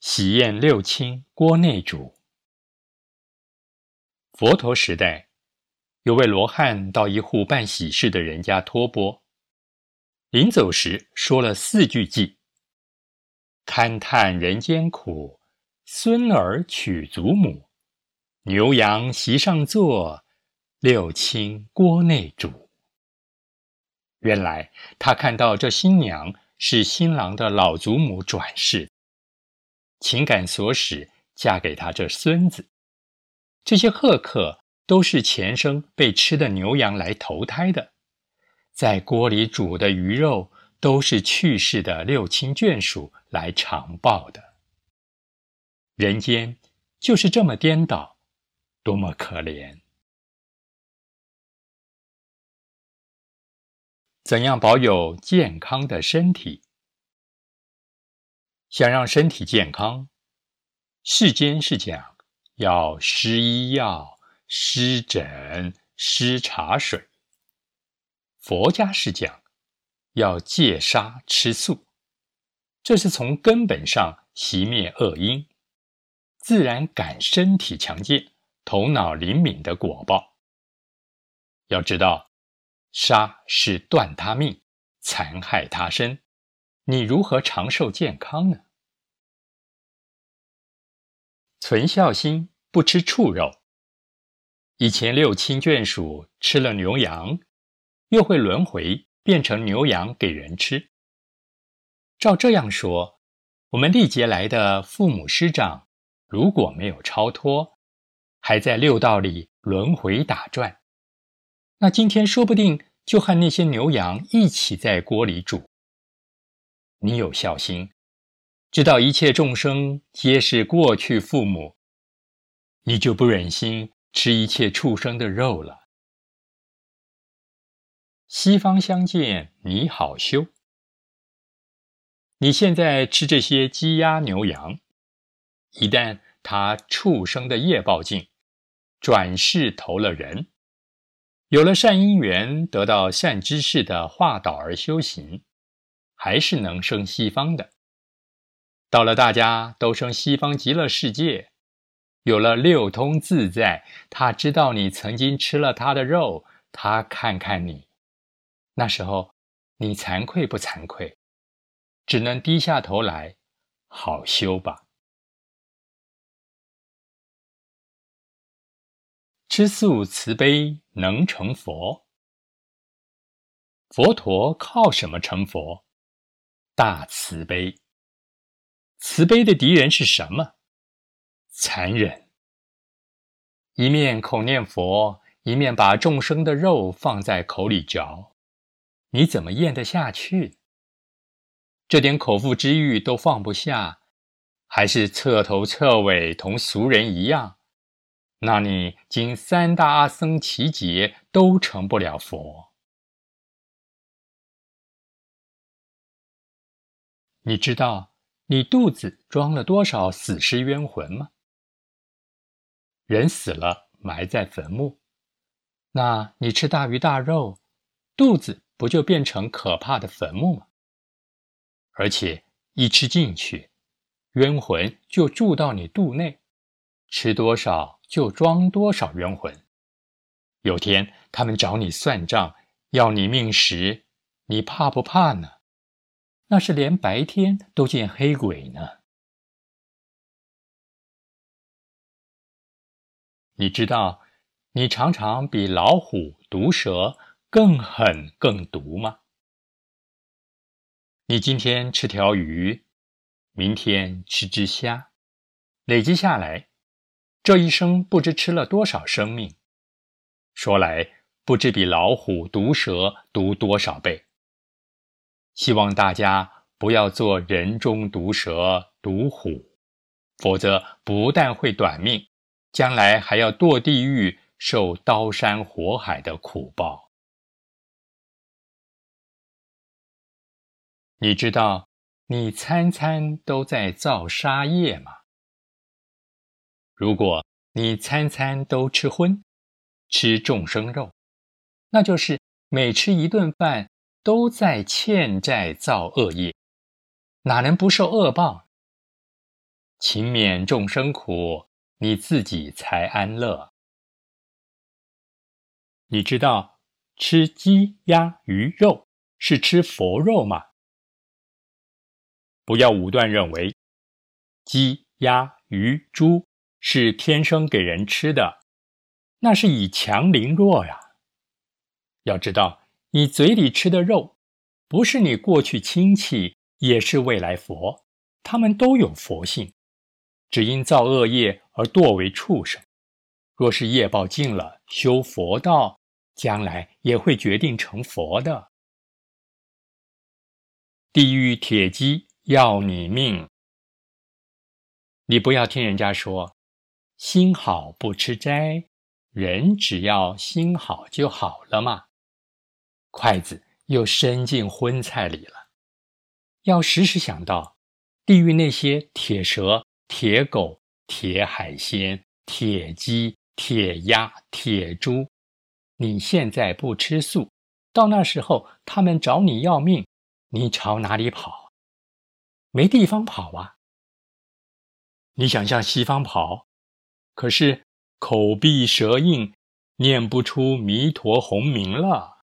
喜宴六亲锅内煮。佛陀时代，有位罗汉到一户办喜事的人家托钵，临走时说了四句偈：“勘叹人间苦，孙儿娶祖母，牛羊席上坐，六亲锅内煮。”原来他看到这新娘是新郎的老祖母转世。情感所使，嫁给他这孙子。这些贺客都是前生被吃的牛羊来投胎的，在锅里煮的鱼肉都是去世的六亲眷属来尝报的。人间就是这么颠倒，多么可怜！怎样保有健康的身体？想让身体健康，世间是讲要施医药、施诊、施茶水；佛家是讲要戒杀吃素，这是从根本上熄灭恶因，自然感身体强健、头脑灵敏的果报。要知道，杀是断他命、残害他身。你如何长寿健康呢？存孝心，不吃畜肉。以前六亲眷属吃了牛羊，又会轮回变成牛羊给人吃。照这样说，我们历劫来的父母师长，如果没有超脱，还在六道里轮回打转，那今天说不定就和那些牛羊一起在锅里煮。你有孝心，知道一切众生皆是过去父母，你就不忍心吃一切畜生的肉了。西方相见，你好修。你现在吃这些鸡鸭牛羊，一旦他畜生的业报尽，转世投了人，有了善因缘，得到善知识的化导而修行。还是能生西方的。到了大家都生西方极乐世界，有了六通自在，他知道你曾经吃了他的肉，他看看你，那时候你惭愧不惭愧？只能低下头来，好修吧。吃素慈悲能成佛。佛陀靠什么成佛？大慈悲，慈悲的敌人是什么？残忍。一面口念佛，一面把众生的肉放在口里嚼，你怎么咽得下去？这点口腹之欲都放不下，还是彻头彻尾同俗人一样？那你经三大阿僧祇劫都成不了佛。你知道你肚子装了多少死尸冤魂吗？人死了埋在坟墓，那你吃大鱼大肉，肚子不就变成可怕的坟墓吗？而且一吃进去，冤魂就住到你肚内，吃多少就装多少冤魂。有天他们找你算账，要你命时，你怕不怕呢？那是连白天都见黑鬼呢。你知道，你常常比老虎、毒蛇更狠、更毒吗？你今天吃条鱼，明天吃只虾，累积下来，这一生不知吃了多少生命。说来，不知比老虎、毒蛇毒多少倍。希望大家不要做人中毒蛇、毒虎，否则不但会短命，将来还要堕地狱，受刀山火海的苦报。你知道你餐餐都在造杀业吗？如果你餐餐都吃荤，吃众生肉，那就是每吃一顿饭。都在欠债造恶业，哪能不受恶报？勤勉众生苦，你自己才安乐。你知道吃鸡、鸭、鱼肉是吃佛肉吗？不要武断认为鸡、鸭、鱼、猪是天生给人吃的，那是以强凌弱呀。要知道，你嘴里吃的肉，不是你过去亲戚，也是未来佛，他们都有佛性，只因造恶业而堕为畜生。若是业报尽了，修佛道。将来也会决定成佛的。地狱铁鸡要你命，你不要听人家说，心好不吃斋，人只要心好就好了嘛。筷子又伸进荤菜里了，要时时想到，地狱那些铁蛇、铁狗、铁海鲜、铁鸡、铁鸭、铁猪。你现在不吃素，到那时候他们找你要命，你朝哪里跑？没地方跑啊！你想向西方跑，可是口闭舌硬，念不出弥陀洪名了。